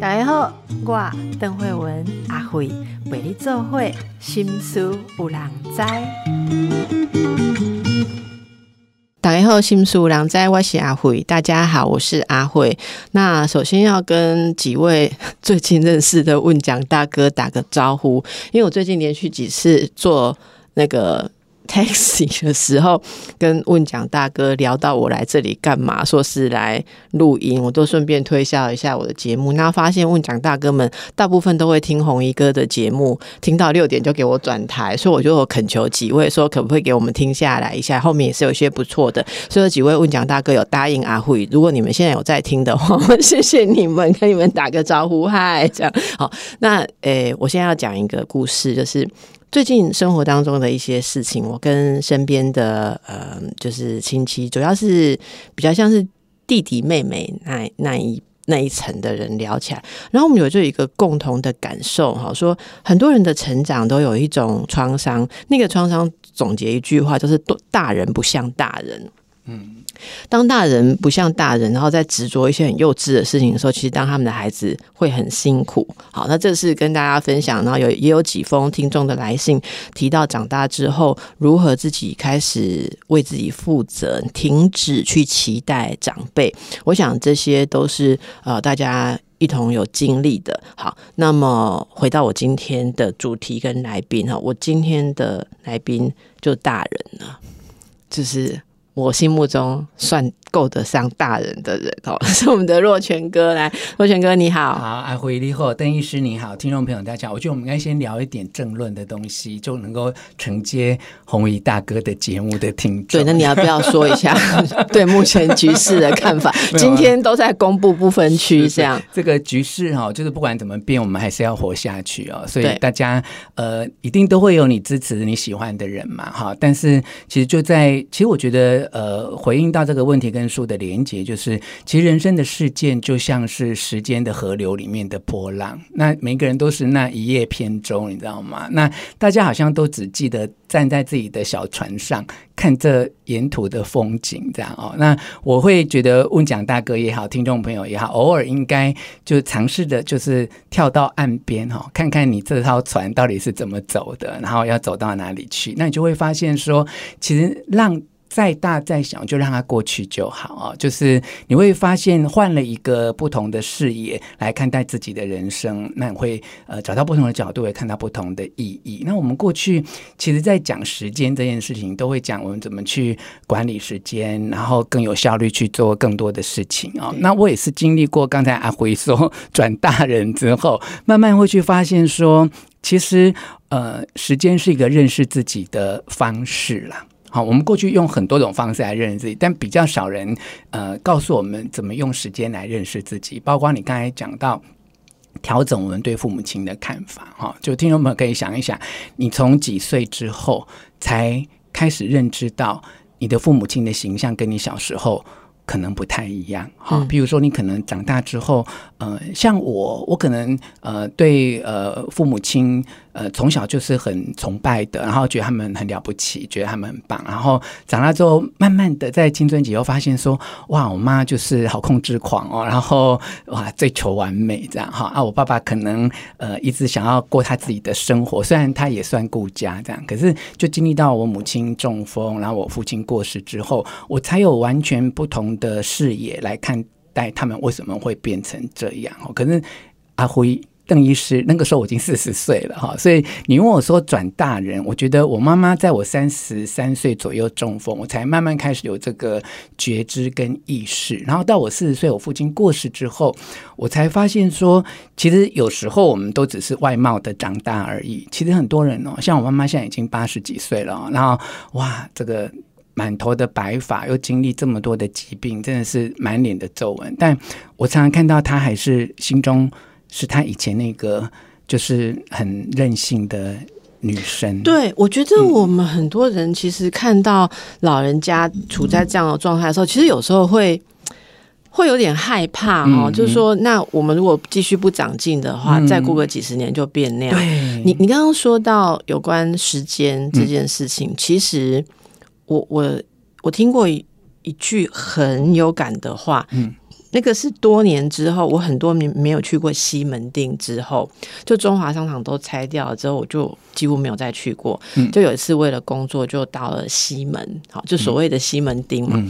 大家好，我邓慧文阿慧为你做会心思有人知。大家好，心思有人知，我是阿慧。大家好，我是阿慧。那首先要跟几位 最近认识的问讲大哥打个招呼，因为我最近连续几次做那个。Taxi 的时候，跟问讲大哥聊到我来这里干嘛，说是来录音，我都顺便推销一下我的节目。那发现问讲大哥们大部分都会听红衣哥的节目，听到六点就给我转台，所以我就恳求几位说，可不可以给我们听下来一下？后面也是有些不错的，所以几位问讲大哥有答应阿慧，如果你们现在有在听的话，谢谢你们，跟你们打个招呼，嗨，这样好。那诶，我现在要讲一个故事，就是。最近生活当中的一些事情，我跟身边的呃，就是亲戚，主要是比较像是弟弟妹妹那那一那一层的人聊起来，然后我们有就有一个共同的感受哈，说很多人的成长都有一种创伤，那个创伤总结一句话就是“大人不像大人”，嗯。当大人不像大人，然后在执着一些很幼稚的事情的时候，其实当他们的孩子会很辛苦。好，那这是跟大家分享，然后有也有几封听众的来信提到长大之后如何自己开始为自己负责，停止去期待长辈。我想这些都是呃大家一同有经历的。好，那么回到我今天的主题跟来宾哈，我今天的来宾就大人了，就是。我心目中算够得上大人的人哦，是我们的若泉哥来，若泉哥你好，好，阿辉你好，邓医师你好，听众朋友大家好，我觉得我们应该先聊一点政论的东西，就能够承接红衣大哥的节目的听众。对，那你要不要说一下 对目前局势的看法？今天都在公布不分区，这样这个局势哈，就是不管怎么变，我们还是要活下去哦。所以大家呃，一定都会有你支持你喜欢的人嘛，哈。但是其实就在，其实我觉得。呃，回应到这个问题跟书的连接，就是其实人生的事件就像是时间的河流里面的波浪，那每个人都是那一叶扁舟，你知道吗？那大家好像都只记得站在自己的小船上看这沿途的风景，这样哦。那我会觉得问讲大哥也好，听众朋友也好，偶尔应该就尝试的，就是跳到岸边哈，看看你这艘船到底是怎么走的，然后要走到哪里去，那你就会发现说，其实浪。再大再小，就让它过去就好啊！就是你会发现，换了一个不同的视野来看待自己的人生，那你会呃找到不同的角度，也看到不同的意义。那我们过去其实，在讲时间这件事情，都会讲我们怎么去管理时间，然后更有效率去做更多的事情啊。那我也是经历过刚才阿辉说转大人之后，慢慢会去发现说，其实呃，时间是一个认识自己的方式啦。好，我们过去用很多种方式来认识自己，但比较少人呃告诉我们怎么用时间来认识自己。包括你刚才讲到调整我们对父母亲的看法，哈，就听众朋友可以想一想，你从几岁之后才开始认知到你的父母亲的形象跟你小时候可能不太一样，哈，比如说你可能长大之后，呃，像我，我可能呃对呃父母亲。呃，从小就是很崇拜的，然后觉得他们很了不起，觉得他们很棒。然后长大之后，慢慢的在青春期又发现说，哇，我妈就是好控制狂哦，然后哇追求完美这样哈啊，我爸爸可能呃一直想要过他自己的生活，虽然他也算顾家这样，可是就经历到我母亲中风，然后我父亲过世之后，我才有完全不同的视野来看待他们为什么会变成这样。可是阿辉。邓医师那个时候我已经四十岁了哈，所以你问我说转大人，我觉得我妈妈在我三十三岁左右中风，我才慢慢开始有这个觉知跟意识，然后到我四十岁，我父亲过世之后，我才发现说，其实有时候我们都只是外貌的长大而已。其实很多人哦，像我妈妈现在已经八十几岁了，然后哇，这个满头的白发，又经历这么多的疾病，真的是满脸的皱纹，但我常常看到她还是心中。是他以前那个就是很任性的女生。对，我觉得我们很多人其实看到老人家处在这样的状态的时候，其实有时候会会有点害怕哦。就是说，那我们如果继续不长进的话，再过个几十年就变那样。你你刚刚说到有关时间这件事情，其实我我我听过一句很有感的话，嗯。那个是多年之后，我很多年没有去过西门町之后，就中华商场都拆掉了之后，我就几乎没有再去过。就有一次为了工作，就到了西门，好，就所谓的西门町嘛。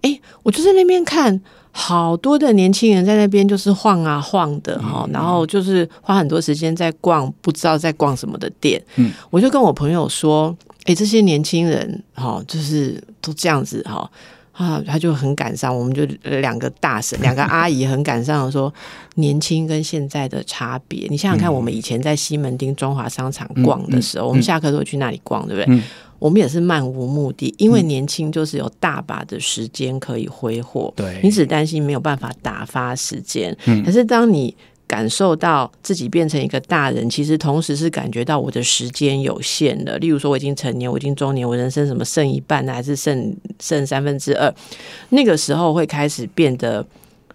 哎，我就在那边看，好多的年轻人在那边就是晃啊晃的哈，然后就是花很多时间在逛，不知道在逛什么的店。嗯，我就跟我朋友说，哎，这些年轻人哈，就是都这样子哈。啊，他就很感伤，我们就两个大婶、两个阿姨很感伤的说，年轻跟现在的差别。你想想看，我们以前在西门町中华商场逛的时候，我们下课都会去那里逛，对不对？我们也是漫无目的，因为年轻就是有大把的时间可以挥霍。对，你只担心没有办法打发时间。嗯，可是当你感受到自己变成一个大人，其实同时是感觉到我的时间有限了。例如说，我已经成年，我已经中年，我人生什么剩一半呢，还是剩剩三分之二？那个时候会开始变得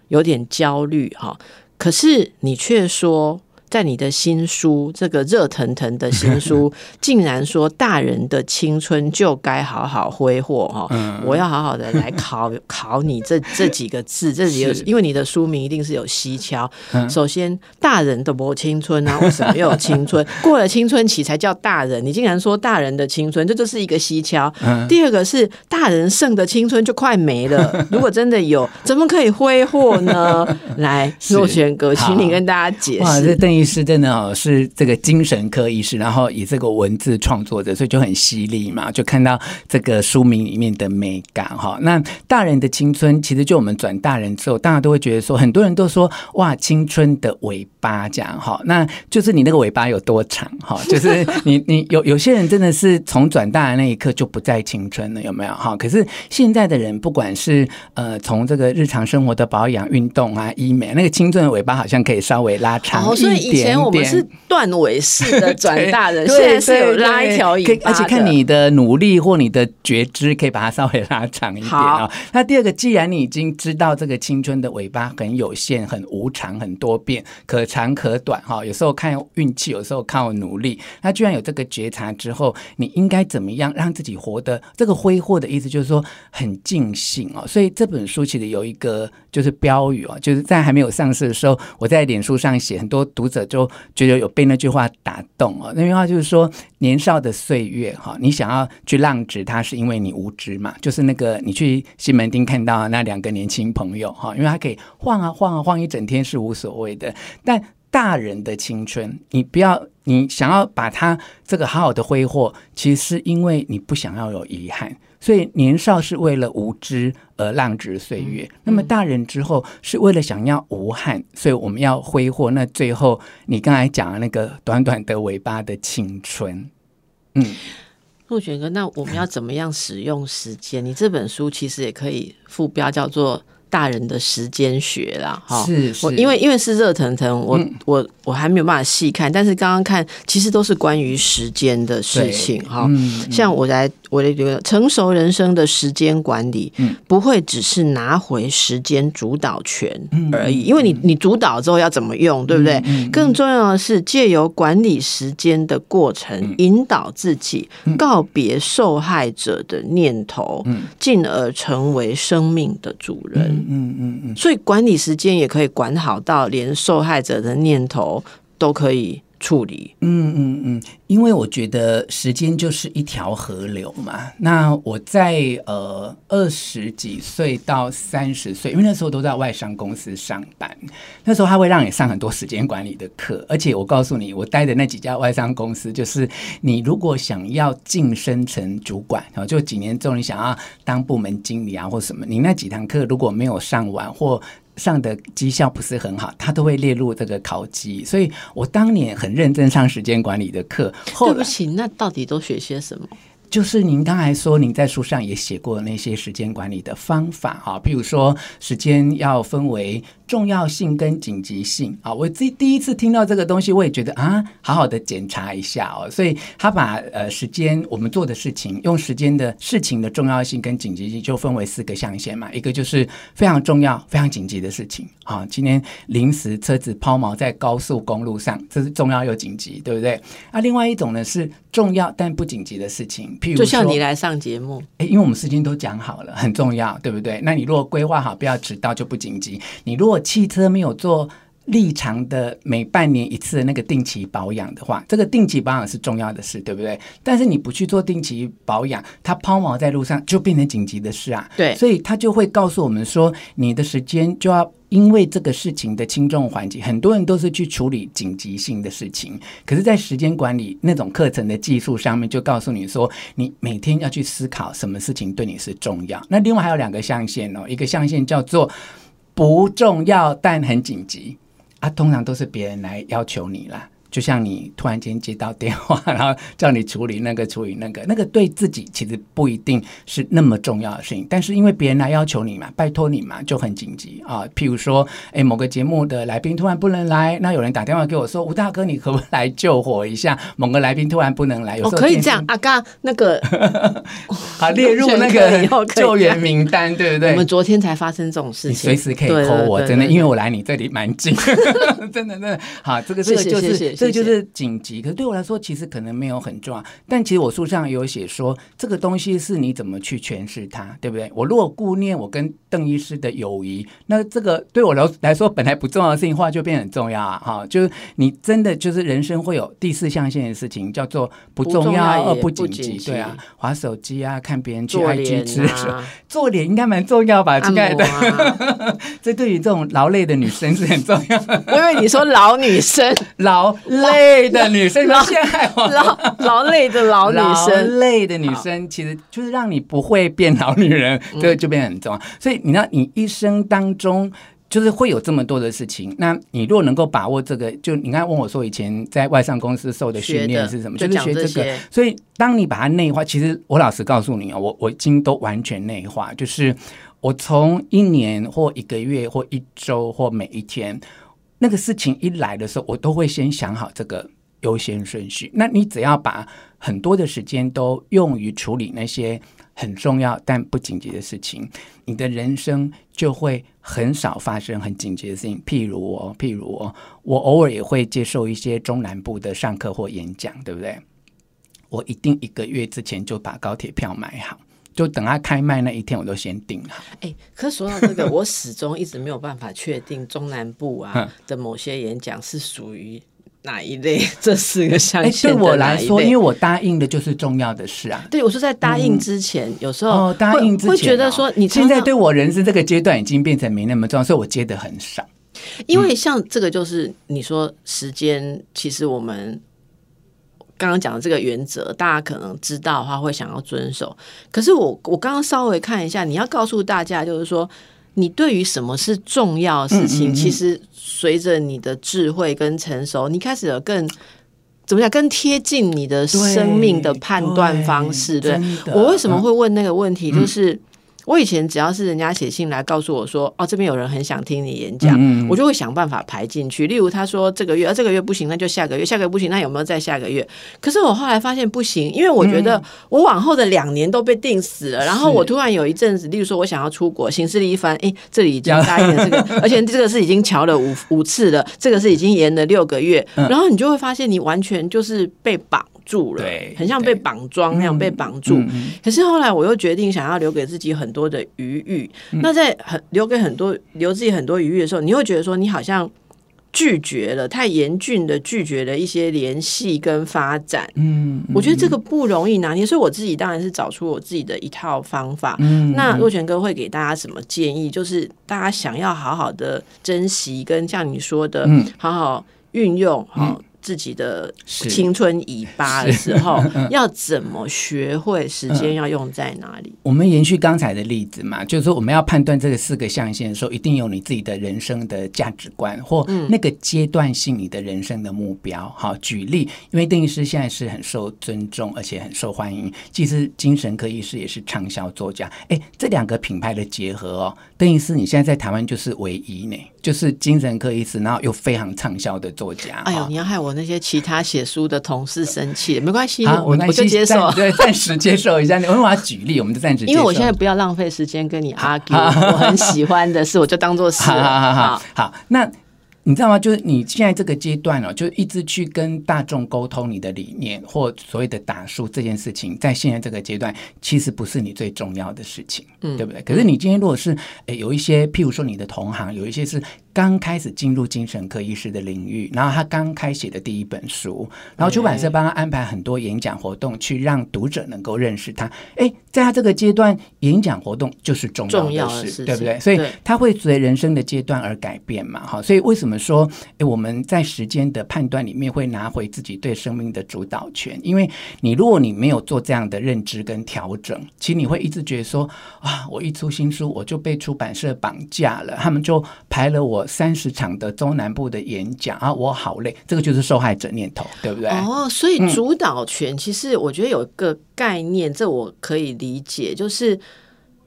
有点焦虑哈。可是你却说。在你的新书，这个热腾腾的新书，竟然说大人的青春就该好好挥霍哈！我要好好的来考 考你这这几个字，这几个，因为你的书名一定是有蹊跷。首先，大人的不青春啊，为什么又有青春？过了青春期才叫大人，你竟然说大人的青春，这就是一个蹊跷。第二个是大人剩的青春就快没了，如果真的有，怎么可以挥霍呢？来，若璇哥，请你跟大家解释。医师真的哦，是这个精神科医师，然后以这个文字创作者，所以就很犀利嘛，就看到这个书名里面的美感哈。那大人的青春，其实就我们转大人之后，大家都会觉得说，很多人都说哇，青春的尾巴这样哈，那就是你那个尾巴有多长哈？就是你 你有有些人真的是从转大的那一刻就不再青春了，有没有哈？可是现在的人，不管是呃从这个日常生活的保养、运动啊、医美，那个青春的尾巴好像可以稍微拉长一。以前我们是断尾式的转大人，现在是有拉一条尾巴而且看你的努力或你的觉知，可以把它稍微拉长一点啊。那第二个，既然你已经知道这个青春的尾巴很有限、很无常、很多变，可长可短哈，有时候看运气，有时候靠努力。那居然有这个觉察之后，你应该怎么样让自己活得这个挥霍的意思，就是说很尽兴哦。所以这本书其实有一个就是标语哦，就是在还没有上市的时候，我在脸书上写，很多读者。就觉得有被那句话打动哦，那句话就是说，年少的岁月哈，你想要去浪掷它，是因为你无知嘛。就是那个你去西门町看到那两个年轻朋友哈，因为他可以晃啊晃啊晃一整天是无所谓的，但大人的青春，你不要你想要把它这个好好的挥霍，其实是因为你不想要有遗憾。所以年少是为了无知而浪掷岁月，那么大人之后是为了想要无憾，所以我们要挥霍。那最后你刚才讲的那个短短的尾巴的青春，嗯，陆选哥，那我们要怎么样使用时间？你这本书其实也可以副标叫做。大人的时间学啦，哈，是我因为因为是热腾腾，我我我还没有办法细看，但是刚刚看其实都是关于时间的事情，哈，像我来我的觉得成熟人生的时间管理，不会只是拿回时间主导权而已，因为你你主导之后要怎么用，对不对？更重要的是借由管理时间的过程，引导自己告别受害者的念头，进而成为生命的主人。嗯嗯嗯，所以管理时间也可以管好到连受害者的念头都可以处理。嗯嗯嗯。因为我觉得时间就是一条河流嘛。那我在呃二十几岁到三十岁，因为那时候都在外商公司上班，那时候他会让你上很多时间管理的课。而且我告诉你，我待的那几家外商公司，就是你如果想要晋升成主管，然后就几年之后你想要当部门经理啊或什么，你那几堂课如果没有上完或上的绩效不是很好，他都会列入这个考级。所以我当年很认真上时间管理的课。对不起，那到底都学些什么？就是您刚才说，您在书上也写过那些时间管理的方法哈，譬如说时间要分为。重要性跟紧急性啊。我第第一次听到这个东西，我也觉得啊，好好的检查一下哦。所以他把呃时间我们做的事情，用时间的事情的重要性跟紧急性就分为四个象限嘛。一个就是非常重要、非常紧急的事情啊，今天临时车子抛锚在高速公路上，这是重要又紧急，对不对？啊，另外一种呢是重要但不紧急的事情，譬如就像你来上节目，哎，因为我们时间都讲好了，很重要，对不对？那你如果规划好，不要迟到就不紧急。你如果汽车没有做立常的每半年一次的那个定期保养的话，这个定期保养是重要的事，对不对？但是你不去做定期保养，它抛锚在路上就变成紧急的事啊。对，所以他就会告诉我们说，你的时间就要。因为这个事情的轻重缓急，很多人都是去处理紧急性的事情。可是，在时间管理那种课程的技术上面，就告诉你说，你每天要去思考什么事情对你是重要。那另外还有两个象限哦，一个象限叫做不重要但很紧急啊，通常都是别人来要求你啦。就像你突然间接到电话，然后叫你处理那个处理那个，那个对自己其实不一定是那么重要的事情，但是因为别人来要求你嘛，拜托你嘛，就很紧急啊。譬如说，哎，某个节目的来宾突然不能来，那有人打电话给我说：“吴大哥，你可不可以来救火一下？” 某个来宾突然不能来，有时候可以这样啊，刚那个好 列入那个救援名单，对不对？我们昨天才发生这种事情，随时可以 call 我，真的，因为我来你这里蛮近，真的，真的好，这个这个就是。这就是紧急，可是对我来说，其实可能没有很重要。但其实我书上有写说，这个东西是你怎么去诠释它，对不对？我如果顾念我跟邓医师的友谊，那这个对我来来说本来不重要的事情，话就变很重要啊！哈，就是你真的就是人生会有第四象限的事情，叫做不重要而不紧急，对啊，划手机啊，看别人去 IG 吃，做脸应该蛮重要吧？亲爱的，这对于这种劳累的女生是很重要。因为你说老女生劳。累的女生，劳劳劳累的老女生，累的女生，其实就是让你不会变老女人，这个就变很重要。所以，你知道，你一生当中就是会有这么多的事情。那你如果能够把握这个，就你刚才问我说，以前在外商公司受的训练是什么？就是学这个。所以，当你把它内化，其实我老实告诉你啊，我我已经都完全内化，就是我从一年或一个月或一周或每一天。那个事情一来的时候，我都会先想好这个优先顺序。那你只要把很多的时间都用于处理那些很重要但不紧急的事情，你的人生就会很少发生很紧急的事情。譬如我，譬如我，我偶尔也会接受一些中南部的上课或演讲，对不对？我一定一个月之前就把高铁票买好。就等他开卖那一天，我都先定好。哎，可说到这个，我始终一直没有办法确定中南部啊的某些演讲是属于哪一类。这四个象限，对我来说，因为我答应的就是重要的事啊。对，我说在答应之前，有时候答应之前会觉得说，你现在对我人生这个阶段已经变成没那么重要，所以我接的很少。因为像这个，就是你说时间，其实我们。刚刚讲的这个原则，大家可能知道的话会想要遵守。可是我我刚刚稍微看一下，你要告诉大家，就是说，你对于什么是重要的事情，其实随着你的智慧跟成熟，你开始有更怎么讲，更贴近你的生命的判断方式。对我为什么会问那个问题，就是。我以前只要是人家写信来告诉我说，哦，这边有人很想听你演讲，我就会想办法排进去。例如他说这个月，啊，这个月不行，那就下个月，下个月不行，那有没有再下个月？可是我后来发现不行，因为我觉得我往后的两年都被定死了。然后我突然有一阵子，例如说我想要出国，行事历一番，哎，这里已经答应了这个，而且这个是已经瞧了五五次了，这个是已经延了六个月，然后你就会发现你完全就是被绑。住了，很像被绑桩那样被绑住。可是后来我又决定想要留给自己很多的余裕。那在很留给很多留自己很多余裕的时候，你会觉得说你好像拒绝了太严峻的拒绝了一些联系跟发展。嗯，我觉得这个不容易拿捏，所以我自己当然是找出我自己的一套方法。那若泉哥会给大家什么建议？就是大家想要好好的珍惜，跟像你说的，好好运用好。自己的青春尾巴的时候，要怎么学会时间要用在哪里？我们延续刚才的例子嘛，就是说我们要判断这个四个象限的时候，一定有你自己的人生的价值观或那个阶段性你的人生的目标。好，举例，因为邓医师现在是很受尊重而且很受欢迎，其实精神科医师也是畅销作家。哎，这两个品牌的结合哦，邓医师你现在在台湾就是唯一呢，就是精神科医师，然后又非常畅销的作家。哎呦，你要害我那些其他写书的同事生气，没关系，我我就接受，对，暂时接受一下。我们我要举例，我们就暂时，因为我现在不要浪费时间跟你 argue，我很喜欢的事，我就当做是。好好好，好，那。你知道吗？就是你现在这个阶段哦，就一直去跟大众沟通你的理念或所谓的打书这件事情，在现在这个阶段，其实不是你最重要的事情，嗯，对不对？可是你今天如果是诶有一些，譬如说你的同行，有一些是。刚开始进入精神科医师的领域，然后他刚开写的第一本书，然后出版社帮他安排很多演讲活动，去让读者能够认识他。哎，在他这个阶段，演讲活动就是重要的事，对不对？所以他会随人生的阶段而改变嘛。哈，所以为什么说，哎，我们在时间的判断里面会拿回自己对生命的主导权？因为你如果你没有做这样的认知跟调整，其实你会一直觉得说，啊，我一出新书我就被出版社绑架了，他们就排了我。三十场的中南部的演讲啊，我好累，这个就是受害者念头，对不对？哦，所以主导权其实我觉得有一个概念，这我可以理解，就是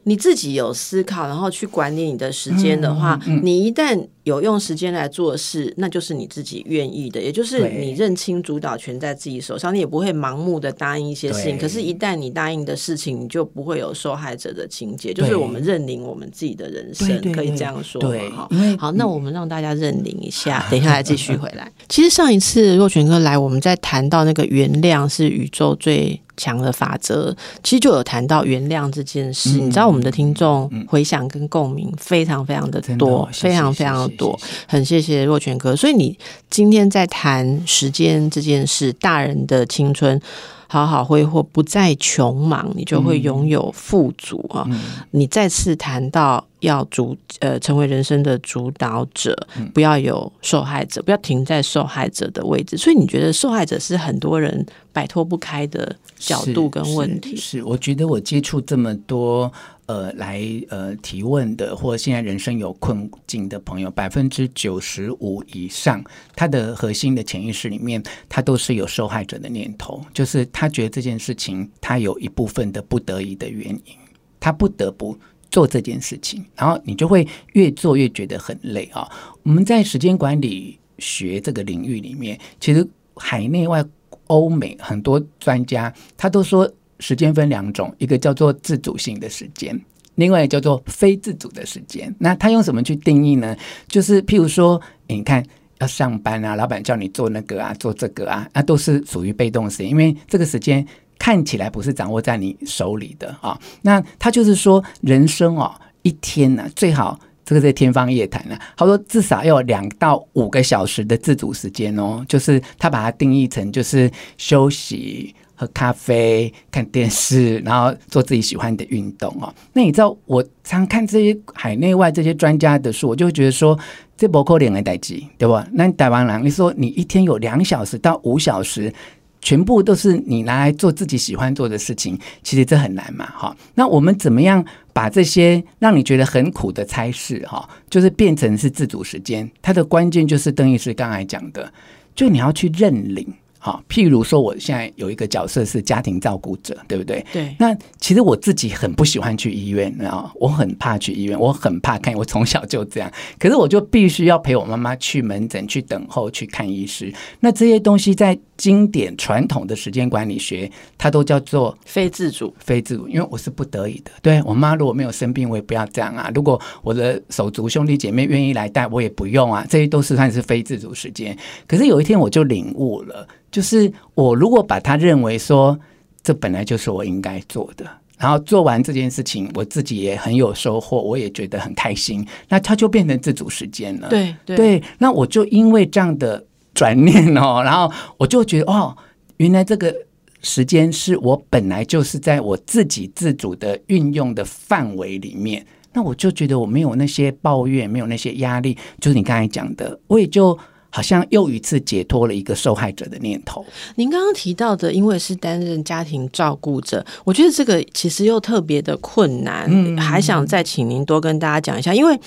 你自己有思考，然后去管理你的时间的话，你一旦。有用时间来做事，那就是你自己愿意的，也就是你认清主导权在自己手上，你也不会盲目的答应一些事情。可是，一旦你答应的事情，你就不会有受害者的情节，就是我们认领我们自己的人生，可以这样说。对，好，好，那我们让大家认领一下，等一下来继续回来。其实上一次若泉哥来，我们在谈到那个原谅是宇宙最强的法则，其实就有谈到原谅这件事。你知道，我们的听众回想跟共鸣非常非常的多，非常非常。多很谢谢若泉哥，所以你今天在谈时间这件事，大人的青春好好挥霍，不再穷忙，你就会拥有富足啊！你再次谈到要主呃成为人生的主导者，不要有受害者，不要停在受害者的位置。所以你觉得受害者是很多人摆脱不开的角度跟问题？是，我觉得我接触这么多。呃，来呃提问的，或现在人生有困境的朋友，百分之九十五以上，他的核心的潜意识里面，他都是有受害者的念头，就是他觉得这件事情，他有一部分的不得已的原因，他不得不做这件事情，然后你就会越做越觉得很累啊。我们在时间管理学这个领域里面，其实海内外欧美很多专家，他都说。时间分两种，一个叫做自主性的时间，另外叫做非自主的时间。那他用什么去定义呢？就是譬如说，你看要上班啊，老板叫你做那个啊，做这个啊，那都是属于被动时间，因为这个时间看起来不是掌握在你手里的啊。那他就是说，人生哦，一天呢，最好这个在天方夜谭啊。他说，至少要有两到五个小时的自主时间哦，就是他把它定义成就是休息。喝咖啡、看电视，然后做自己喜欢的运动哦。那你知道，我常看这些海内外这些专家的书，我就会觉得说，这不可能的代际，对吧？那台湾人，你说你一天有两小时到五小时，全部都是你拿来做自己喜欢做的事情，其实这很难嘛，哈。那我们怎么样把这些让你觉得很苦的差事，哈，就是变成是自主时间？它的关键就是邓医师刚才讲的，就你要去认领。好，譬如说，我现在有一个角色是家庭照顾者，对不对？对。那其实我自己很不喜欢去医院啊，我很怕去医院，我很怕看，我从小就这样。可是我就必须要陪我妈妈去门诊去等候去看医师。那这些东西在经典传统的时间管理学，它都叫做非自主，非自主，因为我是不得已的。对我妈如果没有生病，我也不要这样啊。如果我的手足兄弟姐妹愿意来带，我也不用啊。这些都是算是非自主时间。可是有一天我就领悟了。就是我如果把它认为说，这本来就是我应该做的，然后做完这件事情，我自己也很有收获，我也觉得很开心，那它就变成自主时间了。对对，那我就因为这样的转念哦，然后我就觉得哦，原来这个时间是我本来就是在我自己自主的运用的范围里面，那我就觉得我没有那些抱怨，没有那些压力，就是你刚才讲的，我也就。好像又一次解脱了一个受害者的念头。您刚刚提到的，因为是担任家庭照顾者，我觉得这个其实又特别的困难。嗯，还想再请您多跟大家讲一下，因为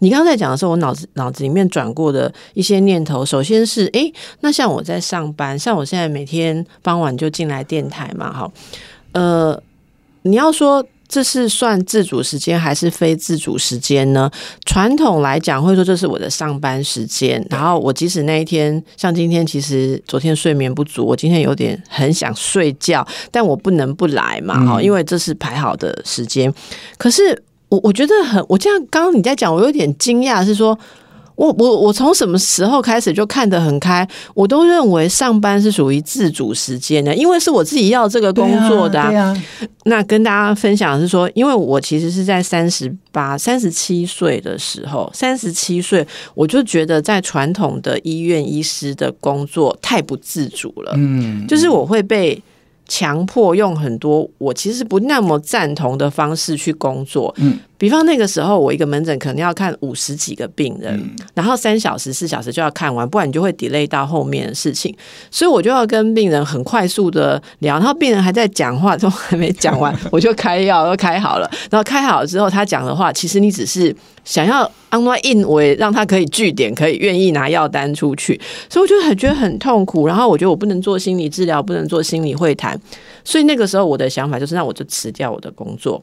你刚刚在讲的时候，我脑子脑子里面转过的一些念头，首先是，哎，那像我在上班，像我现在每天傍晚就进来电台嘛，哈，呃，你要说。这是算自主时间还是非自主时间呢？传统来讲会说这是我的上班时间，然后我即使那一天像今天，其实昨天睡眠不足，我今天有点很想睡觉，但我不能不来嘛，哈，因为这是排好的时间。可是我我觉得很，我这样刚刚你在讲，我有点惊讶，是说。我我我从什么时候开始就看得很开？我都认为上班是属于自主时间的，因为是我自己要这个工作的啊。那跟大家分享是说，因为我其实是在三十八、三十七岁的时候，三十七岁我就觉得在传统的医院医师的工作太不自主了。嗯，就是我会被。强迫用很多我其实不那么赞同的方式去工作，嗯，比方那个时候我一个门诊可能要看五十几个病人，然后三小时四小时就要看完，不然你就会 delay 到后面的事情，所以我就要跟病人很快速的聊，然后病人还在讲话都还没讲完，我就开药都开好了，然后开好了之后他讲的话，其实你只是想要。安外印为让他可以据点，可以愿意拿药单出去，所以我就很觉得很痛苦。然后我觉得我不能做心理治疗，不能做心理会谈，所以那个时候我的想法就是，那我就辞掉我的工作，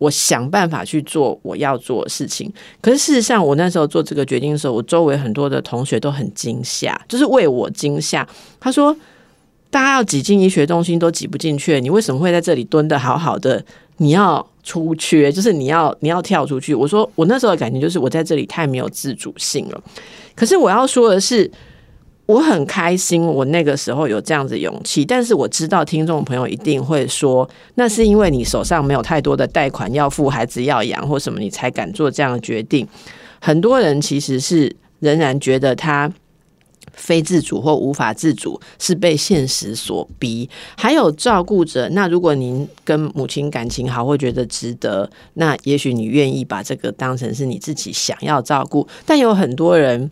我想办法去做我要做的事情。可是事实上，我那时候做这个决定的时候，我周围很多的同学都很惊吓，就是为我惊吓。他说：“大家要挤进医学中心都挤不进去，你为什么会在这里蹲的好好的？你要？”出缺就是你要你要跳出去。我说我那时候的感觉就是我在这里太没有自主性了。可是我要说的是，我很开心，我那个时候有这样子勇气。但是我知道听众朋友一定会说，那是因为你手上没有太多的贷款要付，孩子要养或什么，你才敢做这样的决定。很多人其实是仍然觉得他。非自主或无法自主，是被现实所逼。还有照顾者，那如果您跟母亲感情好，会觉得值得，那也许你愿意把这个当成是你自己想要照顾。但有很多人。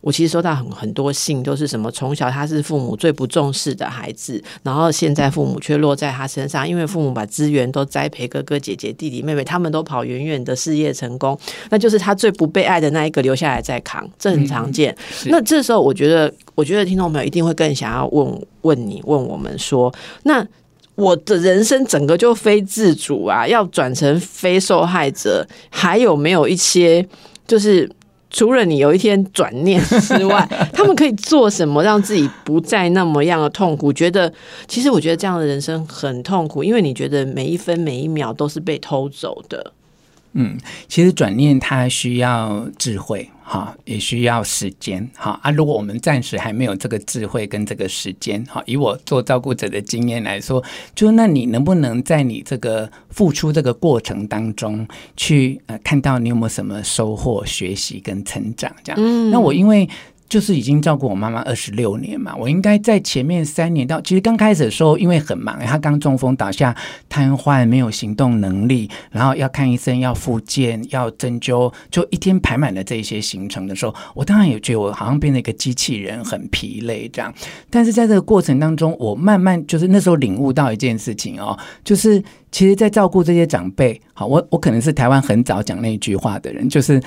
我其实收到很很多信，都是什么从小他是父母最不重视的孩子，然后现在父母却落在他身上，因为父母把资源都栽培哥哥姐姐弟弟妹妹，他们都跑远远的事业成功，那就是他最不被爱的那一个留下来在扛，这很常见。那这时候，我觉得，我觉得听众朋友一定会更想要问问你，问我们说，那我的人生整个就非自主啊，要转成非受害者，还有没有一些就是？除了你有一天转念 之外，他们可以做什么让自己不再那么样的痛苦？觉得其实我觉得这样的人生很痛苦，因为你觉得每一分每一秒都是被偷走的。嗯，其实转念它需要智慧。好，也需要时间。好啊，如果我们暂时还没有这个智慧跟这个时间，好，以我做照顾者的经验来说，就那你能不能在你这个付出这个过程当中，去呃看到你有没有什么收获、学习跟成长？这样，那我因为。就是已经照顾我妈妈二十六年嘛，我应该在前面三年到，其实刚开始的时候因为很忙，她刚中风倒下瘫痪，没有行动能力，然后要看医生，要复健，要针灸，就一天排满了这些行程的时候，我当然也觉得我好像变成一个机器人，很疲累这样。但是在这个过程当中，我慢慢就是那时候领悟到一件事情哦，就是其实，在照顾这些长辈，好，我我可能是台湾很早讲那句话的人，就是。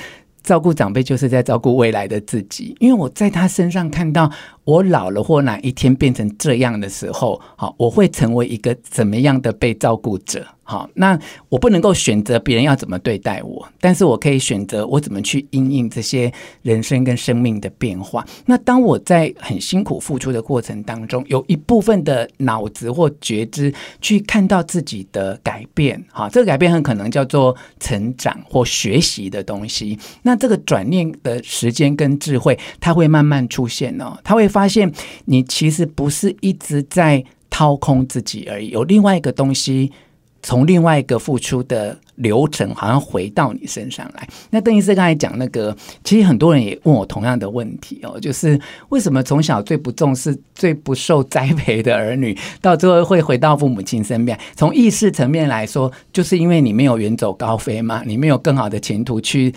照顾长辈就是在照顾未来的自己，因为我在他身上看到。我老了或哪一天变成这样的时候，好，我会成为一个怎么样的被照顾者？好，那我不能够选择别人要怎么对待我，但是我可以选择我怎么去应应这些人生跟生命的变化。那当我在很辛苦付出的过程当中，有一部分的脑子或觉知去看到自己的改变，好，这个改变很可能叫做成长或学习的东西。那这个转念的时间跟智慧，它会慢慢出现哦，它会。发现你其实不是一直在掏空自己而已，有另外一个东西从另外一个付出的流程，好像回到你身上来。那邓医师刚才讲那个，其实很多人也问我同样的问题哦，就是为什么从小最不重视、最不受栽培的儿女，到最后会回到父母亲身边？从意识层面来说，就是因为你没有远走高飞嘛，你没有更好的前途去。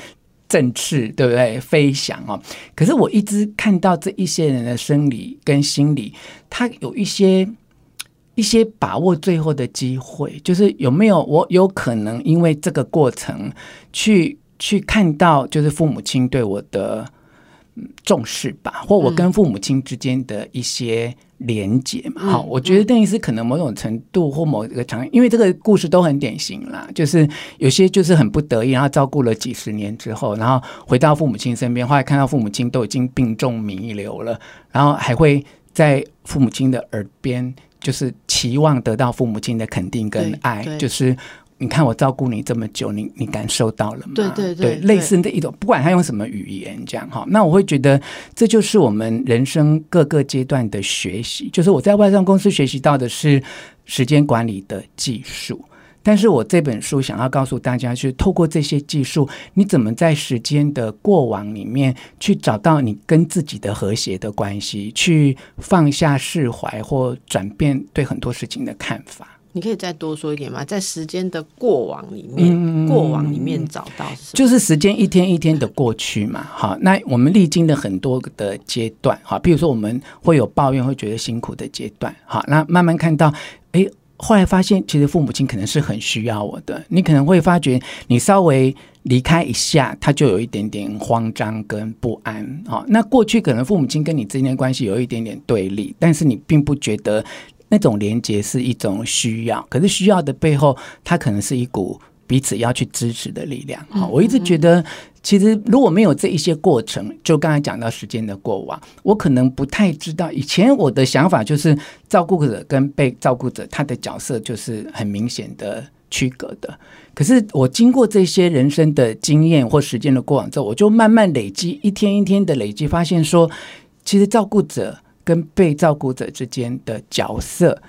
振翅，对不对？飞翔哦。可是我一直看到这一些人的生理跟心理，他有一些一些把握最后的机会，就是有没有我有可能因为这个过程去去看到，就是父母亲对我的重视吧，或我跟父母亲之间的一些。连结嘛，好，我觉得邓医师可能某种程度或某一个场，因为这个故事都很典型啦，就是有些就是很不得已，然后照顾了几十年之后，然后回到父母亲身边，后来看到父母亲都已经病重弥留了，然后还会在父母亲的耳边，就是期望得到父母亲的肯定跟爱，就是。你看我照顾你这么久，你你感受到了吗？对对对，类似的一种，不管他用什么语言这样哈，那我会觉得这就是我们人生各个阶段的学习。就是我在外商公司学习到的是时间管理的技术，但是我这本书想要告诉大家，是透过这些技术，你怎么在时间的过往里面去找到你跟自己的和谐的关系，去放下释怀或转变对很多事情的看法。你可以再多说一点吗？在时间的过往里面，过往里面找到就是时间一天一天的过去嘛。好，那我们历经了很多的阶段，好，比如说我们会有抱怨，会觉得辛苦的阶段，好，那慢慢看到，哎，后来发现其实父母亲可能是很需要我的。你可能会发觉，你稍微离开一下，他就有一点点慌张跟不安。好，那过去可能父母亲跟你之间的关系有一点点对立，但是你并不觉得。那种连接是一种需要，可是需要的背后，它可能是一股彼此要去支持的力量。好，我一直觉得，其实如果没有这一些过程，就刚才讲到时间的过往，我可能不太知道。以前我的想法就是，照顾者跟被照顾者他的角色就是很明显的区隔的。可是我经过这些人生的经验或时间的过往之后，我就慢慢累积，一天一天的累积，发现说，其实照顾者。跟被照顾者之间的角色，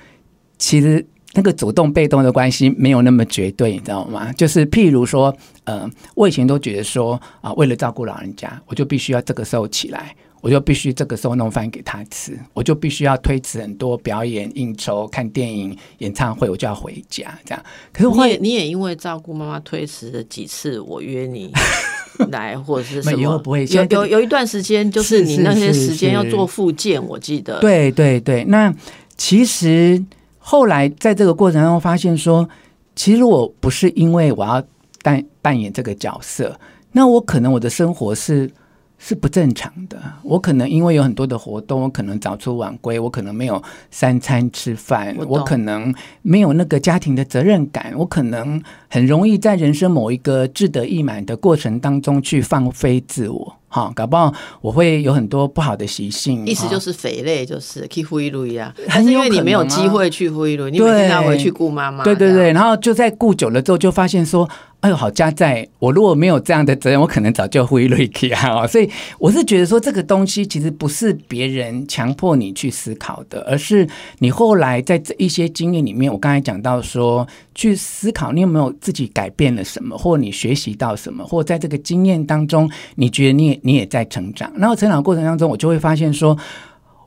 其实那个主动被动的关系没有那么绝对，你知道吗？就是譬如说，呃，我以前都觉得说啊，为了照顾老人家，我就必须要这个时候起来，我就必须这个时候弄饭给他吃，我就必须要推迟很多表演、应酬、看电影、演唱会，我就要回家这样。可是你也你也因为照顾妈妈推迟了几次，我约你。来或者是什么？有有有一段时间，就是你那些时间要做复健，我记得。对对对，那其实后来在这个过程中发现说，其实我不是因为我要扮扮演这个角色，那我可能我的生活是。是不正常的。我可能因为有很多的活动，我可能早出晚归，我可能没有三餐吃饭，我可能没有那个家庭的责任感，我可能很容易在人生某一个志得意满的过程当中去放飞自我。哈，搞不好我会有很多不好的习性，意思就是肥类，就是去呼一路呀。还是因为你没有机会去呼一路，你每天要回去顾妈妈。对对对，然后就在顾久了之后，就发现说。哎呦，好家在！我如果没有这样的责任，我可能早就回瑞奇啊。所以我是觉得说，这个东西其实不是别人强迫你去思考的，而是你后来在这一些经验里面，我刚才讲到说，去思考你有没有自己改变了什么，或你学习到什么，或在这个经验当中，你觉得你也你也在成长。然后成长过程当中，我就会发现说，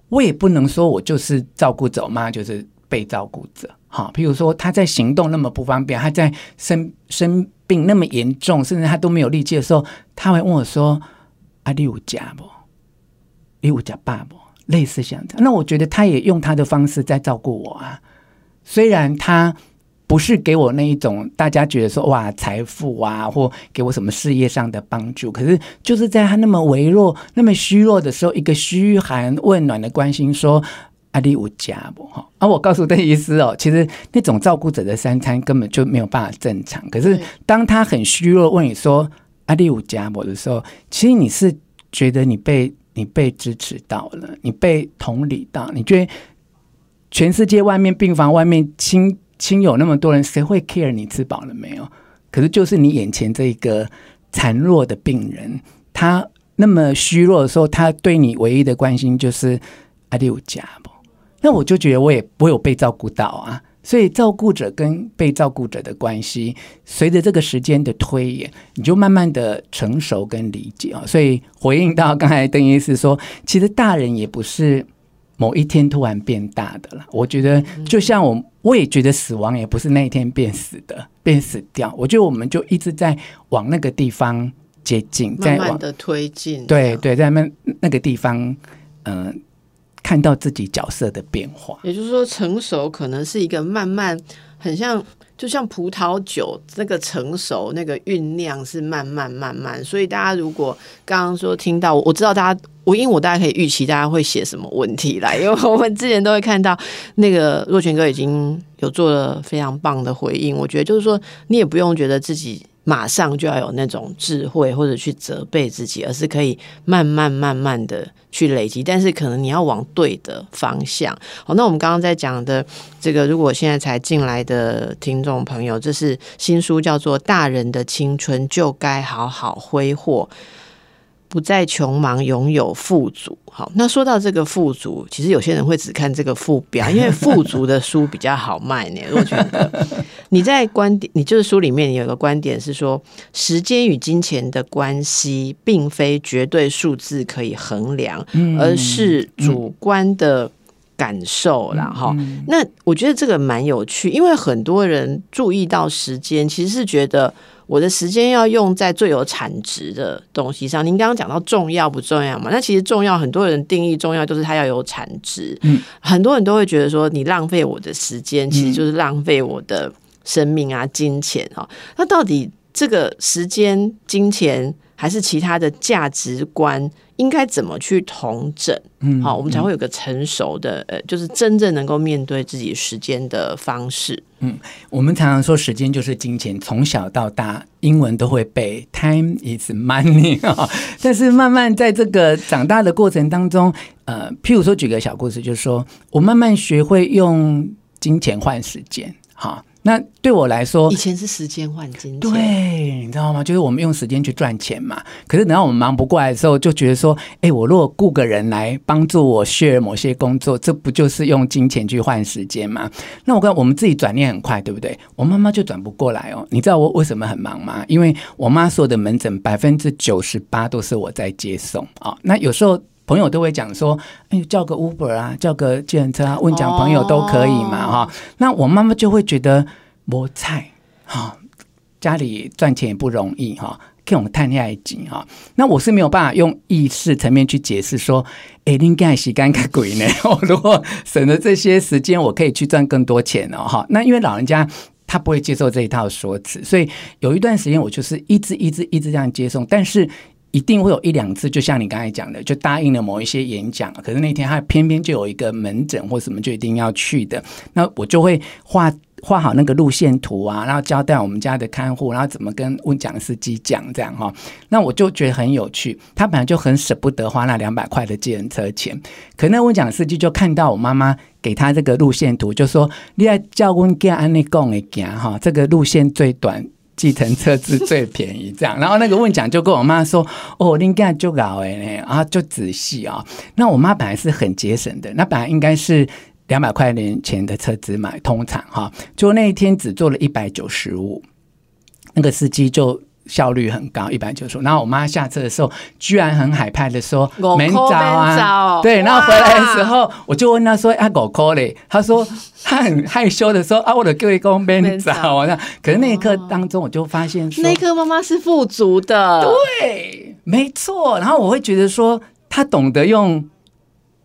我也不能说我就是照顾者嘛，就是被照顾者。好，譬如说他在行动那么不方便，他在生生。病那么严重，甚至他都没有力气的时候，他会问我说：“啊，你有家不？你有家爸不？”类似像这样。那我觉得他也用他的方式在照顾我啊。虽然他不是给我那一种大家觉得说哇财富啊，或给我什么事业上的帮助，可是就是在他那么微弱、那么虚弱的时候，一个嘘寒问暖的关心说。阿里无家不哈，而我告诉邓医师哦，其实那种照顾者的三餐根本就没有办法正常。可是当他很虚弱问你说阿里无家不的时候，其实你是觉得你被你被支持到了，你被同理到，你觉得全世界外面病房外面亲亲友那么多人，谁会 care 你吃饱了没有？可是就是你眼前这一个残弱的病人，他那么虚弱的时候，他对你唯一的关心就是阿里无家不。那我就觉得我也我有被照顾到啊，所以照顾者跟被照顾者的关系，随着这个时间的推演，你就慢慢的成熟跟理解啊。所以回应到刚才邓医师说，其实大人也不是某一天突然变大的了。我觉得就像我，我也觉得死亡也不是那一天变死的，变死掉。我觉得我们就一直在往那个地方。接近，慢慢的推进。对对，在那那个地方，嗯，看到自己角色的变化。也就是说，成熟可能是一个慢慢，很像。就像葡萄酒那个成熟、那个酝酿是慢慢慢慢，所以大家如果刚刚说听到，我知道大家我因为我大家可以预期大家会写什么问题来，因为我们之前都会看到那个若泉哥已经有做了非常棒的回应，我觉得就是说你也不用觉得自己。马上就要有那种智慧，或者去责备自己，而是可以慢慢慢慢的去累积。但是可能你要往对的方向。好，那我们刚刚在讲的这个，如果现在才进来的听众朋友，这是新书，叫做《大人的青春就该好好挥霍》。不再穷忙，拥有富足。好，那说到这个富足，其实有些人会只看这个副标，因为富足的书比较好卖呢。我觉得你在观点，你就是书里面有一个观点是说，时间与金钱的关系，并非绝对数字可以衡量，而是主观的感受然哈。那我觉得这个蛮有趣，因为很多人注意到时间，其实是觉得。我的时间要用在最有产值的东西上。您刚刚讲到重要不重要嘛？那其实重要，很多人定义重要就是它要有产值。嗯，很多人都会觉得说，你浪费我的时间，其实就是浪费我的生命啊、金钱啊。那到底这个时间、金钱还是其他的价值观？应该怎么去同整？嗯，好，我们才会有个成熟的，呃，就是真正能够面对自己时间的方式。嗯，我们常常说时间就是金钱，从小到大英文都会背 “time is money” 啊。但是慢慢在这个长大的过程当中，呃，譬如说举个小故事，就是说我慢慢学会用金钱换时间，哈。那对我来说，以前是时间换金钱，对，你知道吗？就是我们用时间去赚钱嘛。可是等到我们忙不过来的时候，就觉得说，哎，我如果雇个人来帮助我 share 某些工作，这不就是用金钱去换时间吗？那我跟我们自己转念很快，对不对？我妈妈就转不过来哦。你知道我为什么很忙吗？因为我妈所有的门诊百分之九十八都是我在接送啊。那有时候。朋友都会讲说：“哎，叫个 Uber 啊，叫个计程车啊，问讲朋友都可以嘛，哈。”那我妈妈就会觉得摸菜哈，家里赚钱也不容易哈，给我们谈恋爱紧哈。那我是没有办法用意识层面去解释说：“哎，应该洗干个鬼呢？我 如果省了这些时间，我可以去赚更多钱哦，哈。”那因为老人家他不会接受这一套说辞，所以有一段时间我就是一直一直一直这样接送，但是。一定会有一两次，就像你刚才讲的，就答应了某一些演讲，可是那天他偏偏就有一个门诊或什么，就一定要去的。那我就会画画好那个路线图啊，然后交代我们家的看护，然后怎么跟问讲司机讲这样哈。那我就觉得很有趣。他本来就很舍不得花那两百块的计程车钱，可那问讲司机就看到我妈妈给他这个路线图，就说：“你要叫我给安尼讲的行哈，这个路线最短。”计程车是最便宜，这样，然后那个问讲就跟我妈说：“哦，应该就搞哎呢，然后就仔细啊。”那我妈本来是很节省的，那本来应该是两百块钱的车子买，通常哈，就那一天只做了一百九十五，那个司机就。效率很高，一百九十。然后我妈下车的时候，居然很海派的说：“没找啊。”对，然后回来的时候，我就问她说：“啊，狗嘞？”他说她很害羞的说：“啊，我的各位公没找。”那可是那一刻当中，我就发现，那一刻妈妈是富足的。对，没错。然后我会觉得说，她懂得用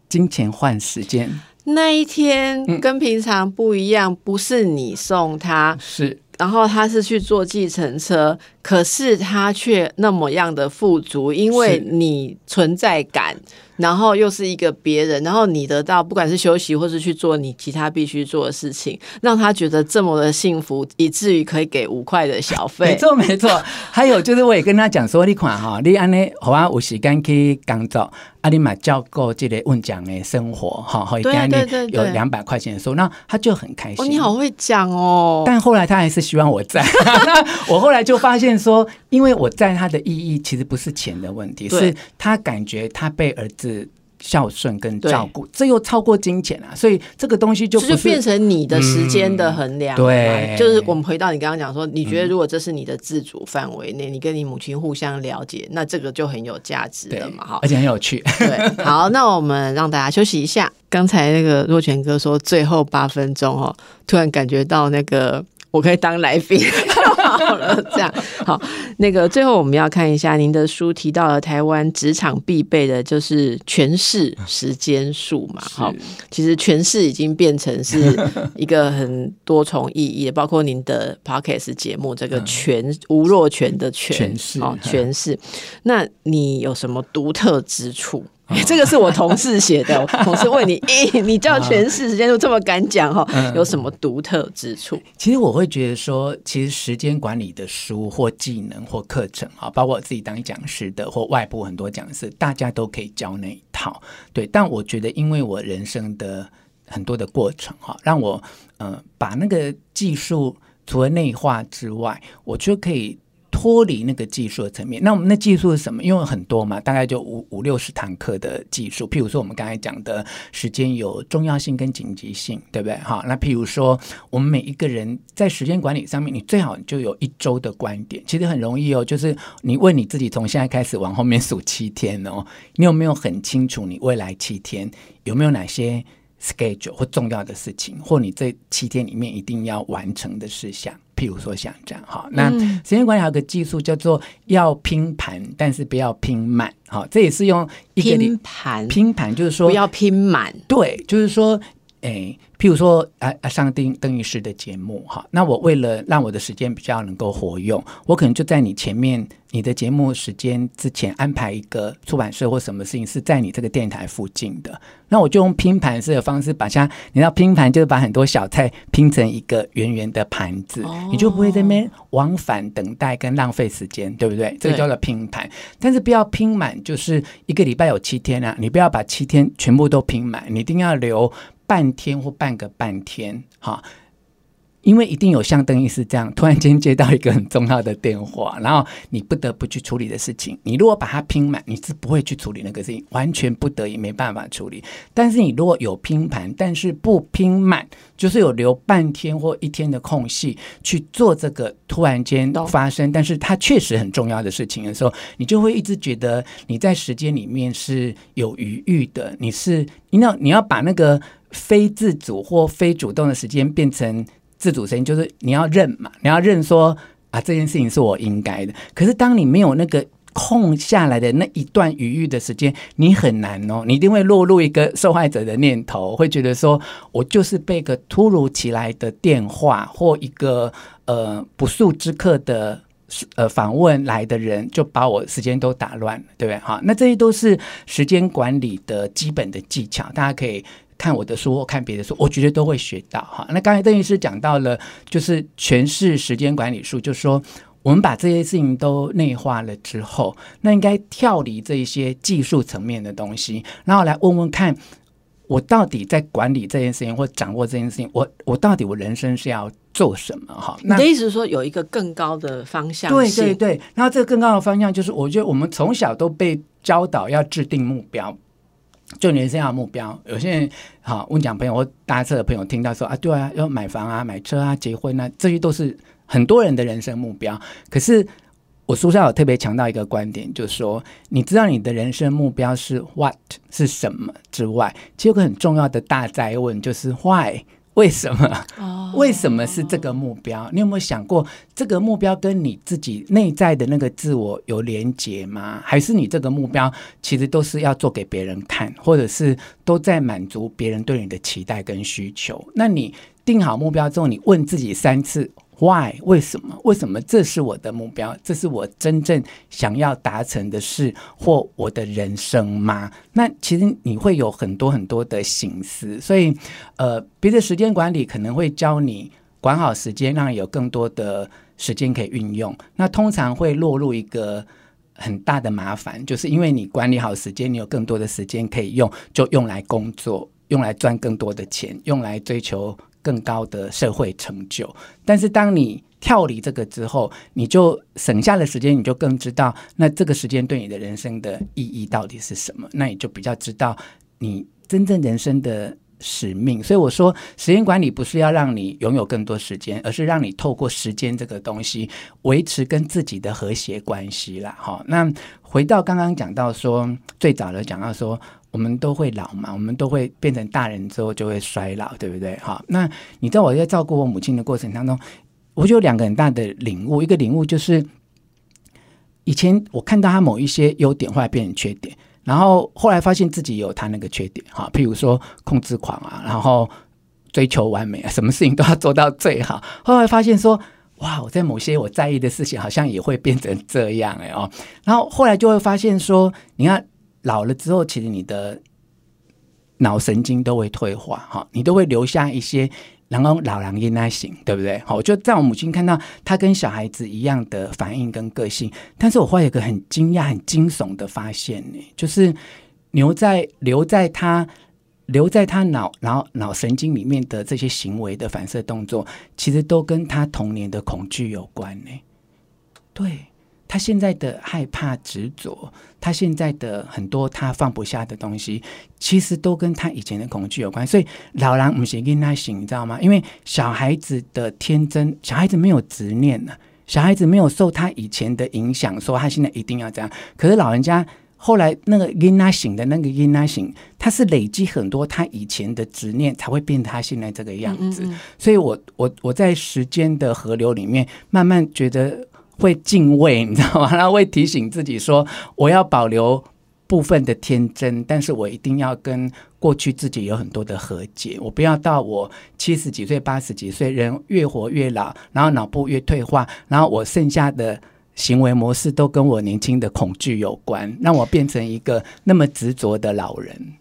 金钱换时间。那一天跟平常不一样，不是你送他，是。然后他是去坐计程车，可是他却那么样的富足，因为你存在感，然后又是一个别人，然后你得到不管是休息或是去做你其他必须做的事情，让他觉得这么的幸福，以至于可以给五块的小费。没错没错，还有就是我也跟他讲说，你看哈，你安尼好啊，有时间去工作。阿里玛教过这个问讲的生活，哈，可以给你有两百块钱的收，那他就很开心。你好会讲哦！但后来他还是希望我在。我后来就发现说，因为我在他的意义其实不是钱的问题，是他感觉他被儿子。孝顺跟照顾，这又超过金钱啊！所以这个东西就就变成你的时间的衡量。对，就是我们回到你刚刚讲说，你觉得如果这是你的自主范围内，你跟你母亲互相了解，那这个就很有价值了嘛！哈，而且很有趣。对，好，那我们让大家休息一下。刚才那个若泉哥说最后八分钟哦，突然感觉到那个。我可以当来宾 好了。这样好，那个最后我们要看一下您的书提到了台湾职场必备的就是诠释时间术嘛。好，其实诠释已经变成是一个很多重意义，包括您的 podcast 节目这个诠吴若权的诠释，诠释。那你有什么独特之处？这个是我同事写的，同事问你，咦，你叫全市时间都这么敢讲哈，有什么独特之处？其实我会觉得说，其实时间管理的书或技能或课程啊，包括我自己当讲师的或外部很多讲师，大家都可以教那一套。对，但我觉得，因为我人生的很多的过程哈，让我呃把那个技术除了内化之外，我就可以。脱离那个技术的层面，那我们的技术是什么？因为很多嘛，大概就五五六十堂课的技术。譬如说，我们刚才讲的时间有重要性跟紧急性，对不对？哈，那譬如说，我们每一个人在时间管理上面，你最好就有一周的观点。其实很容易哦，就是你问你自己，从现在开始往后面数七天哦，你有没有很清楚你未来七天有没有哪些 schedule 或重要的事情，或你这七天里面一定要完成的事项？譬如说像这样哈，那时间管理还有个技术叫做要拼盘，但是不要拼满。好，这也是用一个拼盘拼盘，就是说不要拼满。对，就是说，哎。譬如说，啊啊，上邓邓医师的节目哈，那我为了让我的时间比较能够活用，我可能就在你前面，你的节目时间之前安排一个出版社或什么事情是在你这个电台附近的，那我就用拼盘式的方式把它，你知道拼盘就是把很多小菜拼成一个圆圆的盘子，你就不会在那边往返等待跟浪费时间，对不对？这个叫做拼盘，但是不要拼满，就是一个礼拜有七天啊，你不要把七天全部都拼满，你一定要留。半天或半个半天，哈。因为一定有像邓医师这样，突然间接到一个很重要的电话，然后你不得不去处理的事情。你如果把它拼满，你是不会去处理那个事情，完全不得已没办法处理。但是你如果有拼盘，但是不拼满，就是有留半天或一天的空隙去做这个突然间发生，但是它确实很重要的事情的时候，你就会一直觉得你在时间里面是有余裕的。你是你要你要把那个非自主或非主动的时间变成。自主时间就是你要认嘛，你要认说啊，这件事情是我应该的。可是当你没有那个空下来的那一段余裕的时间，你很难哦，你一定会落入一个受害者的念头，会觉得说我就是被个突如其来的电话或一个呃不速之客的呃访问来的人，就把我时间都打乱了，对不对？好，那这些都是时间管理的基本的技巧，大家可以。看我的书或看别的书，我觉得都会学到哈。那刚才邓医师讲到了，就是诠释时间管理术，就是说我们把这些事情都内化了之后，那应该跳离这一些技术层面的东西，然后来问问看，我到底在管理这件事情或掌握这件事情，我我到底我人生是要做什么？哈，你的意思是说有一个更高的方向？对对对。然后这个更高的方向就是，我觉得我们从小都被教导要制定目标。就人生要目标，有些人好问讲朋友或搭车的朋友听到说啊，对啊，要买房啊、买车啊、结婚啊，这些都是很多人的人生目标。可是我书上有特别强调一个观点，就是说，你知道你的人生目标是 what 是什么之外，其实有个很重要的大灾问，就是 why。为什么？为什么是这个目标？你有没有想过，这个目标跟你自己内在的那个自我有连结吗？还是你这个目标其实都是要做给别人看，或者是都在满足别人对你的期待跟需求？那你定好目标之后，你问自己三次。Why？为什么？为什么这是我的目标？这是我真正想要达成的事或我的人生吗？那其实你会有很多很多的心思，所以呃，别的时间管理可能会教你管好时间，让有更多的时间可以运用。那通常会落入一个很大的麻烦，就是因为你管理好时间，你有更多的时间可以用，就用来工作，用来赚更多的钱，用来追求。更高的社会成就，但是当你跳离这个之后，你就省下了时间，你就更知道那这个时间对你的人生的意义到底是什么，那你就比较知道你真正人生的使命。所以我说，时间管理不是要让你拥有更多时间，而是让你透过时间这个东西维持跟自己的和谐关系啦。好，那回到刚刚讲到说，最早的讲到说。我们都会老嘛，我们都会变成大人之后就会衰老，对不对？好，那你知道我在照顾我母亲的过程当中，我就有两个很大的领悟，一个领悟就是以前我看到他某一些优点，后来变成缺点，然后后来发现自己有他那个缺点，哈，譬如说控制狂啊，然后追求完美啊，什么事情都要做到最好，后来发现说，哇，我在某些我在意的事情，好像也会变成这样哎哦，然后后来就会发现说，你看老了之后，其实你的脑神经都会退化，哈，你都会留下一些。然后老狼应该行，对不对？好，就在我母亲看到她跟小孩子一样的反应跟个性，但是我会有一个很惊讶、很惊悚的发现呢，就是留在留在他留在他脑然后脑神经里面的这些行为的反射动作，其实都跟他童年的恐惧有关呢。对。他现在的害怕、执着，他现在的很多他放不下的东西，其实都跟他以前的恐惧有关。所以老狼不是跟他醒，你知道吗？因为小孩子的天真，小孩子没有执念呢，小孩子没有受他以前的影响，说他现在一定要这样。可是老人家后来那个因他醒的那个因他醒，他是累积很多他以前的执念，才会变他现在这个样子。所以我我我在时间的河流里面，慢慢觉得。会敬畏，你知道吗？然后会提醒自己说：“我要保留部分的天真，但是我一定要跟过去自己有很多的和解。我不要到我七十几岁、八十几岁，人越活越老，然后脑部越退化，然后我剩下的行为模式都跟我年轻的恐惧有关，让我变成一个那么执着的老人。”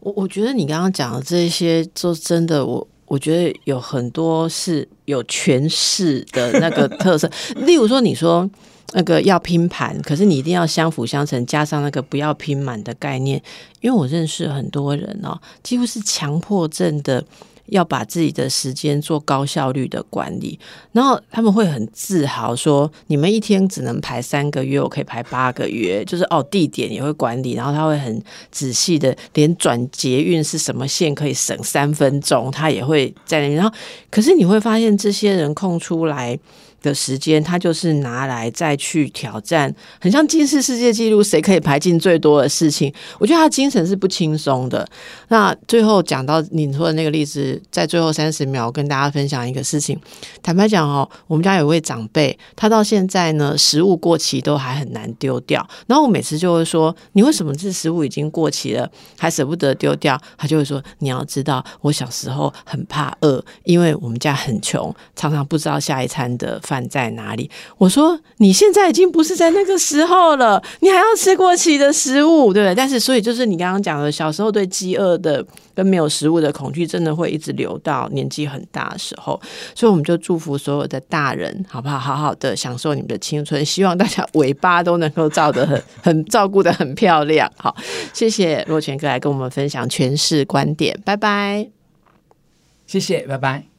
我我觉得你刚刚讲的这些，就真的我。我觉得有很多是有诠释的那个特色，例如说，你说那个要拼盘，可是你一定要相辅相成，加上那个不要拼满的概念。因为我认识很多人哦，几乎是强迫症的。要把自己的时间做高效率的管理，然后他们会很自豪说：“你们一天只能排三个月，我可以排八个月。”就是哦，地点也会管理，然后他会很仔细的，连转捷运是什么线可以省三分钟，他也会在那边。然后，可是你会发现，这些人空出来。的时间，他就是拿来再去挑战，很像近视世界纪录，谁可以排进最多的事情？我觉得他精神是不轻松的。那最后讲到你说的那个例子，在最后三十秒跟大家分享一个事情。坦白讲哦，我们家有位长辈，他到现在呢，食物过期都还很难丢掉。然后我每次就会说：“你为什么这食物已经过期了，还舍不得丢掉？”他就会说：“你要知道，我小时候很怕饿，因为我们家很穷，常常不知道下一餐的。”饭在哪里？我说你现在已经不是在那个时候了，你还要吃过期的食物，对不对？但是，所以就是你刚刚讲的，小时候对饥饿的跟没有食物的恐惧，真的会一直留到年纪很大的时候。所以，我们就祝福所有的大人，好不好？好好的享受你们的青春，希望大家尾巴都能够照得很很照顾的很漂亮。好，谢谢若泉哥来跟我们分享诠释观点，拜拜。谢谢，拜拜。